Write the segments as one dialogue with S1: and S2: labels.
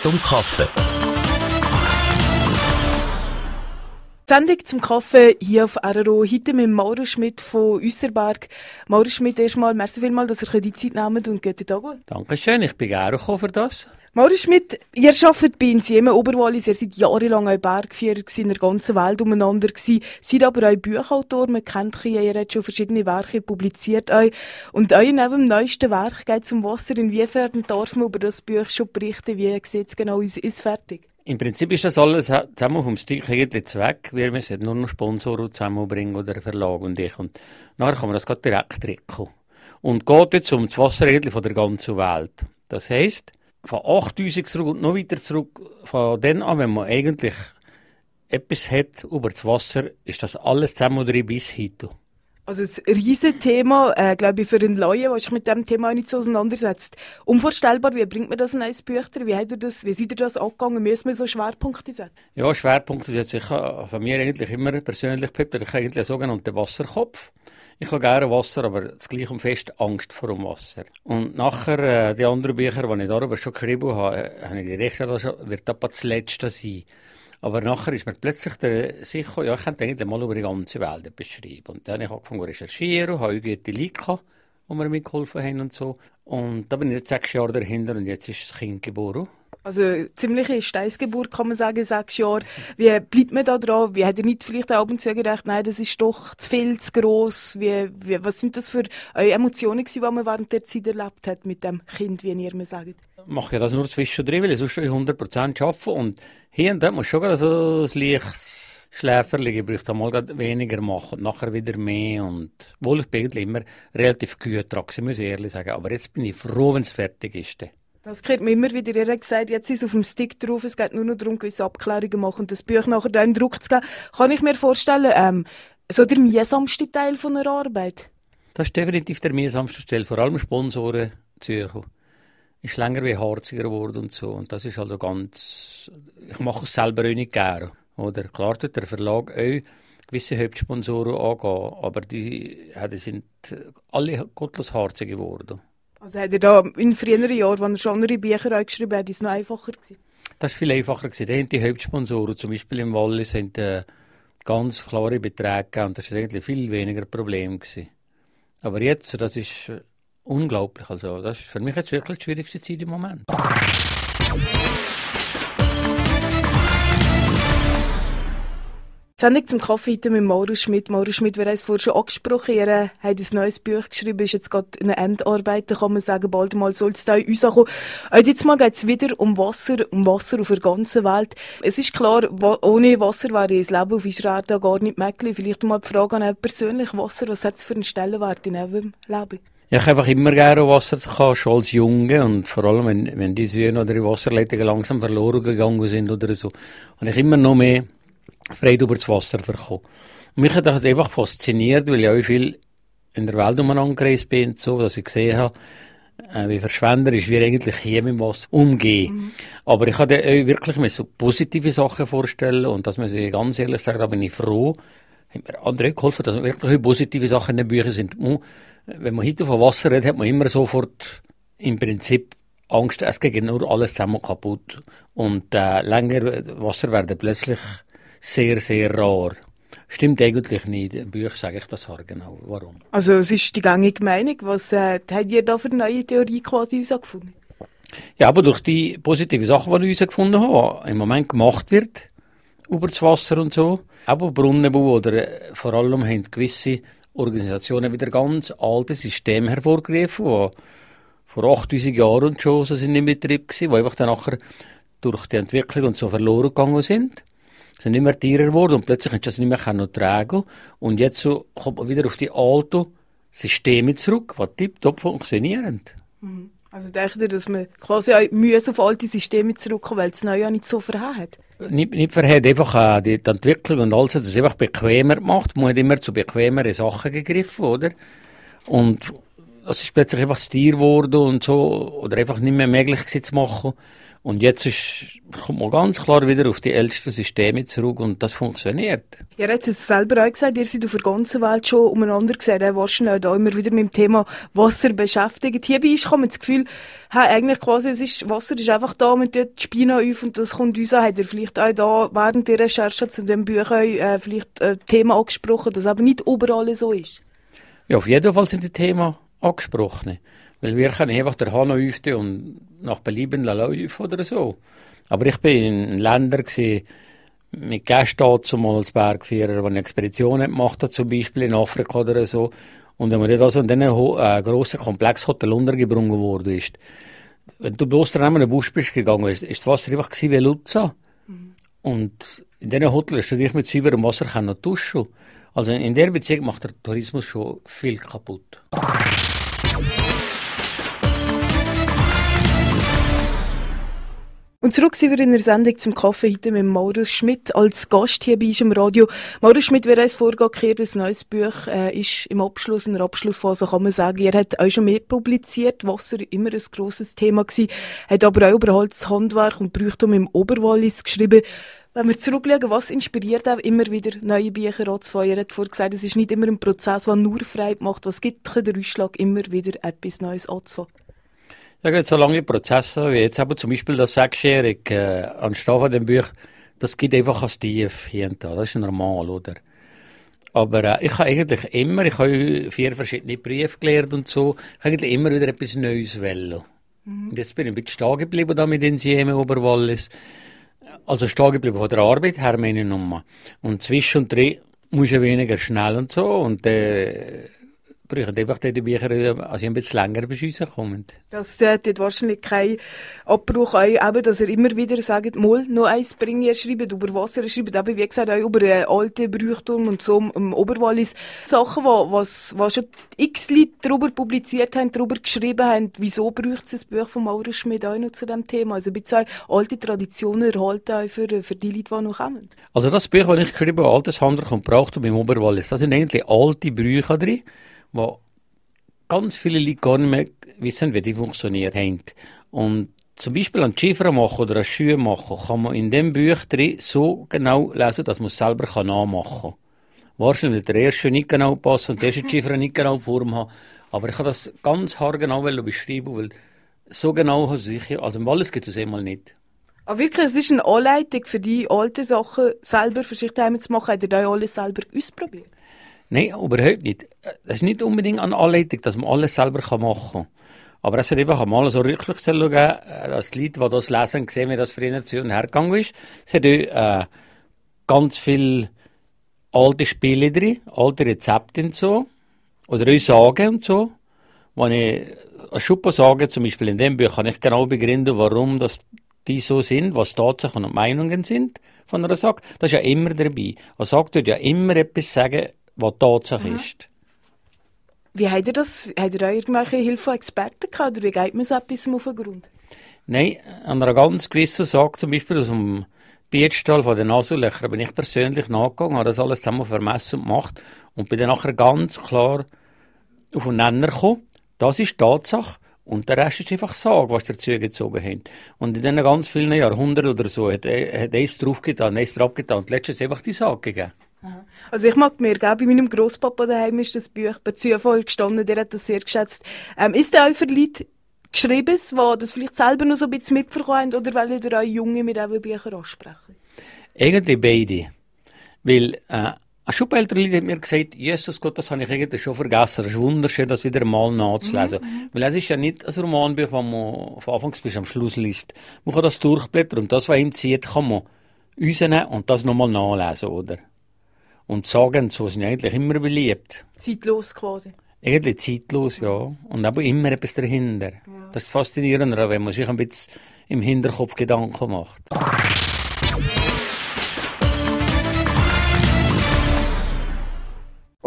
S1: zum Kaffee.
S2: Sendung zum Kaffee hier auf RRO. Heute mit Mauro Schmidt von Üsserberg. Mauro Schmidt, erstmal, merci vielmals, dass ihr die Zeit nehmt und guten Tag.
S3: Dankeschön, ich bin gerne für das.
S2: Mauro Schmidt, ihr arbeitet bei Insieme Oberwallis, ihr seid jahrelang auch Bergführer in der ganzen Welt umeinander gewesen, seid aber auch Buchautor, man kennt euch, ihr habt schon verschiedene Werke publiziert euch. Und euch neben dem neuesten Werk geht es um Wasser. Inwiefern darf man über das Buch schon berichten? Wie sieht es genau aus? Ist fertig?
S3: Im Prinzip ist das alles zusammen vom Stück eigentlich Zweck. Wir müssen nur noch Sponsoren zusammenbringen oder Verlag und ich. Und nachher kann man das gerade direkt drücken. Und geht jetzt um das Wasser von der ganzen Welt. Das heisst, von 8000 zurück und noch weiter zurück, von dann an, wenn man eigentlich etwas hat über das Wasser, ist das alles zusammen oder bis heute.
S2: Also ein riesiges Thema, äh, glaube ich, für einen Laien, der sich mit diesem Thema nicht so auseinandersetzt. Unvorstellbar, wie bringt man das in ein Bücher? Wie, wie seid ihr das angegangen? Müssen wir so Schwerpunkte setzen?
S3: Ja, Schwerpunkte setzen. Ich habe von mir eigentlich immer persönlich ich habe eigentlich einen sogenannten Wasserkopf. Ich habe gerne Wasser, aber das gleiche und fest Angst vor dem Wasser. Und nachher, äh, die anderen Bücher, die ich darüber schon geschrieben habe, äh, habe ich gedacht, das wird das Letzte sein. Aber nachher ist mir plötzlich der sicher, ja, ich könnte eigentlich mal über die ganze Welt beschreiben. Und dann habe ich angefangen zu recherchieren, habe gute Leute gehabt, die mir mitgeholfen haben und so. Und da bin ich jetzt sechs Jahre dahinter und jetzt ist das Kind geboren.
S2: Also ziemliche Steinsgeburt kann man sagen, sechs Jahre. Wie bleibt man da dran? Wie hat ihr nicht vielleicht ab und zu gedacht, nein, das ist doch zu viel, zu gross? Wie, wie, was sind das für Emotionen die man während der Zeit erlebt hat mit dem Kind, wie ihr mir sagt? Ich
S3: mache ja das nur zwischendrin, weil ich sonst 100% arbeite und hier und dort muss schon so ein leichtes Schläferli, ich bräuchte mal weniger machen und nachher wieder mehr und wohl ich bin eigentlich immer relativ gut dran, muss ich ehrlich sagen, aber jetzt bin ich froh, wenn es fertig ist.
S2: Das kriegt man immer wieder. Ihr gesagt, jetzt ist es auf dem Stick drauf, es geht nur noch darum, gewisse Abklärungen machen und das Buch nachher dann Druck zu geben. Kann ich mir vorstellen, ähm, so der mühsamste Teil von einer Arbeit?
S3: Das ist definitiv der mühsamste Teil, vor allem Sponsoren zu suchen. Ist länger wie harziger geworden und so. Und das ist halt ganz, ich mache es selber auch nicht gerne. Oder klar tut der Verlag auch gewisse Hauptsponsoren angehen, aber die, ja, die sind alle gottlos harzig geworden.
S2: Also hat er da in früheren Jahren, als er schon andere Bücher geschrieben hat, ist es noch einfacher gewesen?
S3: Das war viel einfacher. Gewesen. Da haben die Hauptsponsoren, zum Beispiel im Wallis, haben, äh, ganz klare Beträge gegeben und das war eigentlich viel weniger Problem. Gewesen. Aber jetzt, das ist unglaublich. Also, das ist für mich jetzt wirklich die schwierigste Zeit im Moment.
S2: Sendung zum Kaffee heute mit Mauro Schmidt. Mauro Schmidt, wir haben es vorher schon angesprochen, er hat ein neues Buch geschrieben, ist jetzt gerade in einer Endarbeit, da kann man sagen, bald mal soll es da in uns ankommen. Und jetzt mal geht es wieder um Wasser, um Wasser auf der ganzen Welt. Es ist klar, ohne Wasser wäre das Leben auf Israel da gar nicht möglich. Vielleicht mal die Frage an persönlich Wasser, was hat es für einen Stellenwert in eurem Leben?
S3: Ja, ich habe einfach immer gerne Wasser gehabt, schon als Junge und vor allem, wenn, wenn die Söhne oder die Wasserleitungen langsam verloren gegangen sind oder so, habe ich immer noch mehr frei über das Wasser bekommen. Und mich hat das einfach fasziniert, weil ich auch viel in der Welt umeinander gereist bin, so, dass ich gesehen habe, äh, wie verschwenderisch wir eigentlich hier mit dem Wasser umgehen. Mhm. Aber ich wirklich mir so positive Sachen vorstellen und das muss ich ganz ehrlich sagen, da bin ich froh, hat mir andere geholfen, dass wirklich positive Sachen in den Büchern sind wenn man heute von Wasser redet, hat man immer sofort im Prinzip Angst, es geht nur alles zusammen kaputt. Und äh, länger Wasser werden plötzlich sehr, sehr rar. Stimmt eigentlich nicht. Im Buch sage ich das genau. Warum?
S2: Also es ist die gängige Meinung. Was äh, habt ihr da für eine neue Theorie quasi herausgefunden?
S3: Ja, aber durch die positiven Sachen, die ich herausgefunden habe, im Moment gemacht wird, über das Wasser und so, aber Brunnenbau oder äh, vor allem haben gewisse Organisationen wieder ganz alte Systeme hervorgerufen, die vor 8000 Jahren und schon so sind in Betrieb gewesen, die einfach dann nachher durch die Entwicklung und so verloren gegangen sind. Sind immer teurer geworden und plötzlich kannst du das nicht mehr noch tragen. Und jetzt so kommt man wieder auf die alten Systeme zurück, die tiptop funktionieren.
S2: Mhm. Also denkt ihr, dass man quasi auch müssen auf alte Systeme zurückkommen, weil es neu ja nicht so verhält?
S3: Nicht verhält, einfach äh, die, die Entwicklung und alles hat es einfach bequemer gemacht. Man hat immer zu bequemeren Sachen gegriffen, oder? Und das ist plötzlich einfach Stil geworden und so, oder einfach nicht mehr möglich zu machen. Und jetzt ist, kommt man ganz klar wieder auf die ältesten Systeme zurück und das funktioniert.
S2: Ja, jetzt hast es selber auch gesagt, ihr seid auf der ganzen Welt schon umeinander gesehen, ihr wahrscheinlich auch da immer wieder mit dem Thema Wasser beschäftigt. Hierbei ist, man das Gefühl, hey, eigentlich quasi, es ist, Wasser ist einfach da, man tut die Spina auf und das kommt uns an. Habt ihr vielleicht auch da während der Recherche zu dem Buch äh, vielleicht ein Thema angesprochen, das aber nicht überall so ist?
S3: Ja, auf jeden Fall sind die Themen angesprochen. Weil wir können einfach der Hahn öffnen und nach Belieben laufen oder so. Aber ich bin in Ländern gewesen, mit Gästen zum als Bergführer, die eine Expedition gemacht hat, zum Beispiel in Afrika oder so. Und wenn man dort also in diesen äh, grossen Komplexhotel untergebrungen worden ist, wenn du bloß dann in den Busch bist gegangen, ist, ist das Wasser einfach wie Luzza. Mhm. Und in diesen Hotels hast du dich mit sauberem Wasser duschen. Also in der Beziehung macht der Tourismus schon viel kaputt.
S2: Und zurück sind wir in der Sendung zum Kaffee heute mit Maurus Schmidt als Gast hier bei uns im Radio. Maurus Schmidt, wer uns vorgekehrt, ein neues Buch äh, ist im Abschluss, in der Abschlussphase kann man sagen, er hat auch schon mehr publiziert, Wasser immer ein grosses Thema gewesen, hat aber auch über Holzhandwerk und Brüchtum im Oberwallis geschrieben. Wenn wir zurückschauen, was inspiriert auch immer wieder neue Bücher anzufangen? Er hat vorhin gesagt, es ist nicht immer ein Prozess, der nur frei macht. Was gibt den Ausschlag, immer wieder etwas Neues anzufangen?
S3: Ja, gibt so lange Prozesse, wie jetzt aber zum Beispiel das Sechsjährige, äh, anstatt von dem Buch, das geht einfach als tief hier da. Das ist normal, oder? Aber äh, ich habe eigentlich immer, ich habe vier verschiedene Briefe gelernt und so, ich habe eigentlich immer wieder etwas Neues wollen. Mhm. Und jetzt bin ich ein bisschen stehen geblieben da mit den Sieme Oberwallis. Also stehen geblieben von der Arbeit her, meine Nummer. Und zwischendrin muss ich weniger schnell und so. Und äh, brauchen einfach die Bücher, also ein bisschen länger bis rauskommen.
S2: Das äh, hat wahrscheinlich keinen Abbruch, auch, eben, dass er immer wieder sagt, mal noch eins bringen, er schreibt über Wasser, er schreibt aber wie gesagt auch über äh, alte Brüchtum und so im Oberwallis. Sachen, wo, was, was schon x Leute darüber publiziert haben, darüber geschrieben haben, wieso braucht es das Buch von Maurus Schmidt auch noch zu dem Thema? Also ein bisschen alte Traditionen erhalten auch für, für die Leute, die noch kommen.
S3: Also das Buch, das ich geschrieben habe, Altes Handwerk und Brauchtum im Oberwallis, da sind eigentlich alte Brüche drin wo ganz viele Leute gar nicht mehr wissen, wie die funktioniert haben. Und zum Beispiel an Schiffer machen oder an Schuhe machen, kann man in dem Buch drin so genau lesen, dass man es selber kann nachmachen kann. Wahrscheinlich wird der erste nicht genau passen und der erste Schiffer nicht genau Form haben. Aber ich kann das ganz haargenau beschreiben, weil so genau habe ich, also im Wallis gibt es einmal nicht.
S2: Aber wirklich, es ist eine Anleitung für die alten Sachen selber für sich zu machen. Habt ihr da alles selber ausprobiert?
S3: Nein, überhaupt nicht. Es ist nicht unbedingt eine Anleitung, dass man alles selber machen kann. Aber es wird einfach einmal so Rückblickstelle geben, äh, dass die Leute, die das lesen, sehen, wie das früher zu und her gegangen ist. Es hat auch äh, ganz viele alte Spiele drin, alte Rezepte und so. Oder auch Sagen und so. Wenn ich eine Schuppe sage, zum Beispiel in dem Buch, kann ich genau begründen, warum das die so sind, was Tatsachen und Meinungen sind von einer Sache. Das ist ja immer dabei. Eine Sache tut ja immer etwas sagen, was Tatsache mhm. ist.
S2: Wie habt ihr das? Habt ihr auch irgendwelche Hilfe von Experten gehabt? Oder wie geht man so etwas auf den Grund?
S3: Nein, an einer ganz gewissen Sache, zum Beispiel aus dem Bierstall von den Nasenlöchern, bin ich persönlich nachgegangen, habe das alles zusammen vermessen und gemacht und bin dann nachher ganz klar auf den Nenner gekommen. Das ist Tatsache. Und der Rest ist einfach Sage, was dazu gezogen haben. Und in diesen ganz vielen Jahrhunderten oder so hat, hat eins draufgetan, eins draufgetan und letztens einfach die Sage gegeben.
S2: Also ich mag mir, gell, bei meinem Großpapa daheim ist das Buch bei Zufall gestanden, der hat das sehr geschätzt. Ähm, ist der auch für Leute geschrieben, die das vielleicht selber noch so ein bisschen mitverkommen oder weil ihr auch Junge mit diesen Büchern ansprechen?
S3: Eigentlich beide. Weil, äh, ein Schulältere Leute hat mir gesagt, Jesus Gott, das habe ich eigentlich schon vergessen. Es ist wunderschön, das wieder mal nachzulesen. Mhm. Weil es ist ja nicht ein Romanbuch, das man von Anfang bis am Schluss liest. Man kann das durchblättern und das, was ihm zieht, kann man rausnehmen und das nochmal nachlesen, oder? Und Sagen so sind eigentlich immer beliebt.
S2: Zeitlos quasi.
S3: Eigentlich zeitlos, ja. Und aber immer etwas dahinter. Ja. Das ist faszinierend, wenn man sich ein bisschen im Hinterkopf Gedanken macht.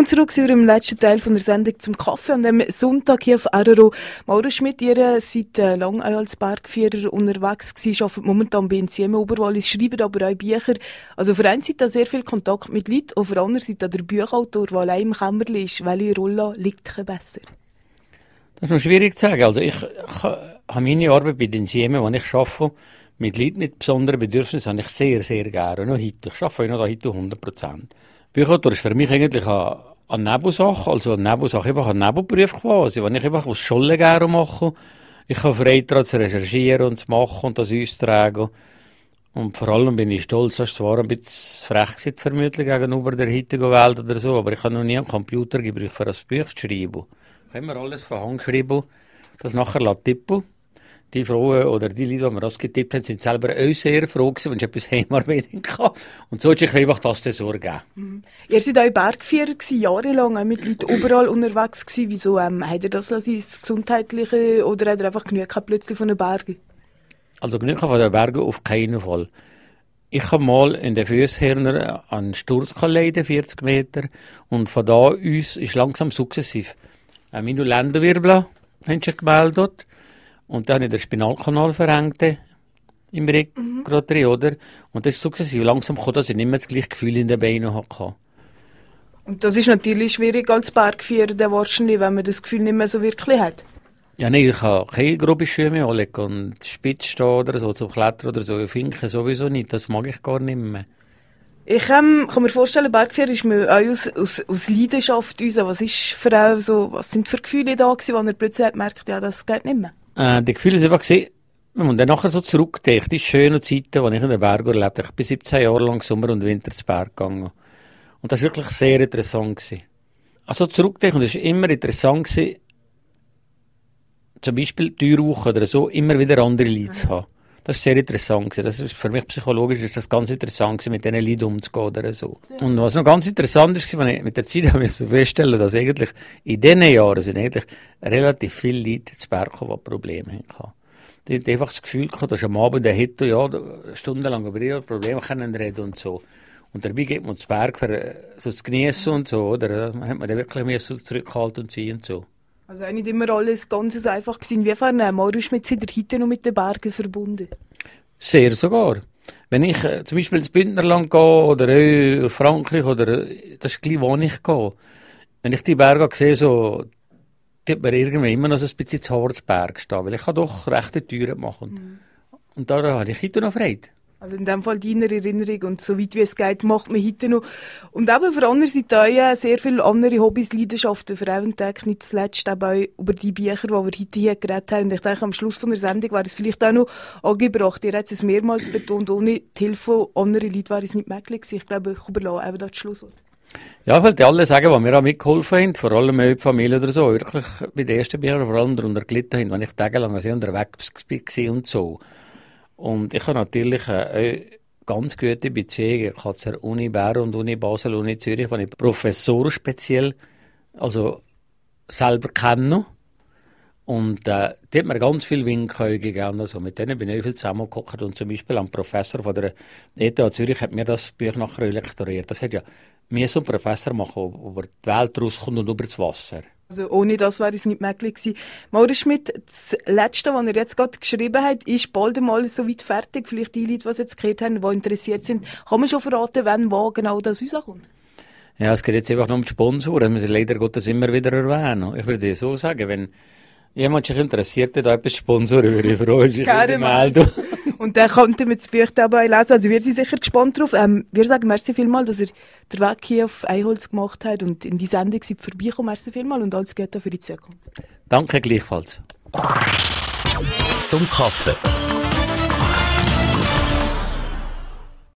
S2: Und zurück sind wir im letzten Teil von der Sendung zum Kaffee an dem Sonntag hier auf RRO. Mauro Schmidt, ihr seid äh, lange als Bergführer unterwegs gewesen, arbeitet momentan bei NCM Oberwallis, schreibt aber auch Bücher. Also auf der einen Seite sehr viel Kontakt mit Leuten, auf der anderen Seite der Buchautor, der allein im Kämmerli ist. Welche Rolle liegt besser?
S3: Das ist noch schwierig zu sagen. Also ich, ich habe meine Arbeit bei den Siemen, wo ich arbeite, mit Leuten mit besonderen Bedürfnissen, habe ich sehr, sehr gerne. Noch heute. Ich arbeite noch heute 100 Prozent. Bücherautor ist für mich eigentlich eine, eine Nebensache, also eine Nebensache, einfach ein Nebenberuf quasi, wenn ich einfach aus Scholle gerne mache. Ich habe Freude daran zu recherchieren und zu machen und das austragen. Und vor allem bin ich stolz, das ist zwar ein bisschen frech gewesen, vermutlich gegenüber der heutigen Welt oder so, aber ich habe noch nie einen Computer gebraucht, für ein Buch zu schreiben. Ich habe immer alles von Hand geschrieben, das nachher tippen die Frauen oder die Leute, die mir das getippt haben, sind selber auch sehr froh gewesen, wenn ich etwas heimarbeiten kann. Und so hat sich einfach das dann so ergeben.
S2: Mhm. Ihr seid auch Bergführer gewesen, jahrelang, auch mit Leuten überall unterwegs gewesen. Wieso ähm, habt ihr das als gesundheitliche oder habt ihr einfach genug plötzlich von den Bergen?
S3: Also genug von den Bergen auf keinen Fall. Ich habe mal in den Füßhirner einen Sturz leiden, 40 Meter, und von da aus ist langsam sukzessiv. Meine Lendenwirbel haben sich gemeldet. Und dann habe ich den Spinalkanal verrenkt im Rücken mhm. oder? Und das ist sukzessive langsam gekommen, dass ich nicht mehr das gleiche Gefühl in den Beinen hatte.
S2: Und das ist natürlich schwierig als Bergführer, wahrscheinlich, wenn man das Gefühl nicht mehr so wirklich hat.
S3: Ja, nein, ich habe keine grobe Schuhe mehr anlegen und spitz stehen oder so, zum Klettern oder so, Finken sowieso nicht, das mag ich gar nicht mehr.
S2: Ich ähm, kann mir vorstellen, Bergführer ist mir auch aus, aus, aus Leidenschaft raus. Was ist für auch so, was sind für Gefühle da gewesen, wo er plötzlich merkt, ja, das geht nicht mehr?
S3: Äh, die Gefühle sind einfach gesehen, wenn man dann nachher so zurückdenkt, die schönen Zeiten, die ich in den Bergen erlebt habe. Ich bin 17 Jahre lang Sommer und Winter zu Berg gegangen. Und das war wirklich sehr interessant. Gewesen. Also zurückdenken, und es war immer interessant, gewesen, zum Beispiel Woche oder so, immer wieder andere Leute zu haben. Das ist sehr interessant. Gewesen. Das ist für mich psychologisch ist das ganz interessant gewesen, mit diesen Leuten umzugehen oder so. Ja. Und was noch ganz interessant ist, wenn ich mit der Zeit habe ich feststellen, dass eigentlich in diesen Jahren sind eigentlich relativ viele Leute zu Berg gekommen, die Probleme hatten. Die hatten einfach das Gefühl gehabt, dass am Abend der hätte ja stundenlang über ihre Probleme können reden und so. Und dabei geht man zu Berg für so zu genießen und so, oder? Da hat man dann wirklich mehr so zurückhalten und ziehen und so.
S2: Also nicht immer alles ganz einfach gewesen. Inwiefern äh, Marius mit seiner Hütte noch mit den Bergen verbunden?
S3: Sehr sogar. Wenn ich äh, zum Beispiel ins Bündnerland gehe oder äh, Frankreich oder äh, das ist gleich, wo ich gehe. Wenn ich die Berge sehe, so tut mir irgendwie immer noch so ein bisschen zu Harzberg stehen, weil ich kann doch rechte Türen machen. Mhm. Und da habe ich heute noch Freude.
S2: Also in dem Fall deiner Erinnerung und so weit wie es geht, macht man heute noch. Und eben für andere Seite auch sehr viele andere Hobbys, Leidenschaften. Für einen Tag nicht zuletzt eben auch über die Bücher, die wir heute hier geredet haben. Und ich denke, am Schluss von der Sendung wäre es vielleicht auch noch angebracht. Ihr habt es mehrmals betont, ohne die Hilfe anderer Leute wäre es nicht möglich gewesen. Ich glaube, ich überlasse eben das Schlusswort.
S3: Ja, ich wollte alle sagen, die mir auch mitgeholfen haben, vor allem die Familie oder so, wirklich bei den ersten Büchern vor allem darunter gelitten haben, wenn ich tagelang unterwegs war und so. Und ich habe natürlich eine ganz gute Beziehung. Ich habe zur Uni Bern und Uni Basel, Uni Zürich, wo ich Professor speziell, also selber kenne. Und äh, die hat mir ganz viel Winkel gegeben. Also mit denen bin ich viel zusammengekocht. Und zum Beispiel ein Professor von der ETH Zürich hat mir das Buch nachher lektoriert. Das hat ja mir so ein Professor machen, über die Welt rauskommt und über das Wasser.
S2: Also ohne das wäre es nicht möglich gewesen. Maurice Schmidt, das Letzte, was er jetzt gerade geschrieben hat, ist bald einmal so weit fertig. Vielleicht die Leute, die es jetzt gehört haben, die interessiert sind, kann man schon verraten, wann, wo genau das rauskommt?
S3: Ja, es geht jetzt einfach nur um die Sponsoren. Wir müssen leider Gottes immer wieder erwähnen. Ich würde so sagen, wenn jemand sich interessiert, da etwas Sponsor würde ich freuen, sich melden.
S2: Und dann konnte man das Buch dabei lesen. Also wir sind sicher gespannt drauf. Ähm, wir sagen merci vielmal, dass ihr den Weg hier auf Einholz gemacht habt und in die Sendung seid vorbeikommen. Merci vielmal und alles Gute für die Zukunft.
S3: Danke gleichfalls.
S1: Zum Kaffee.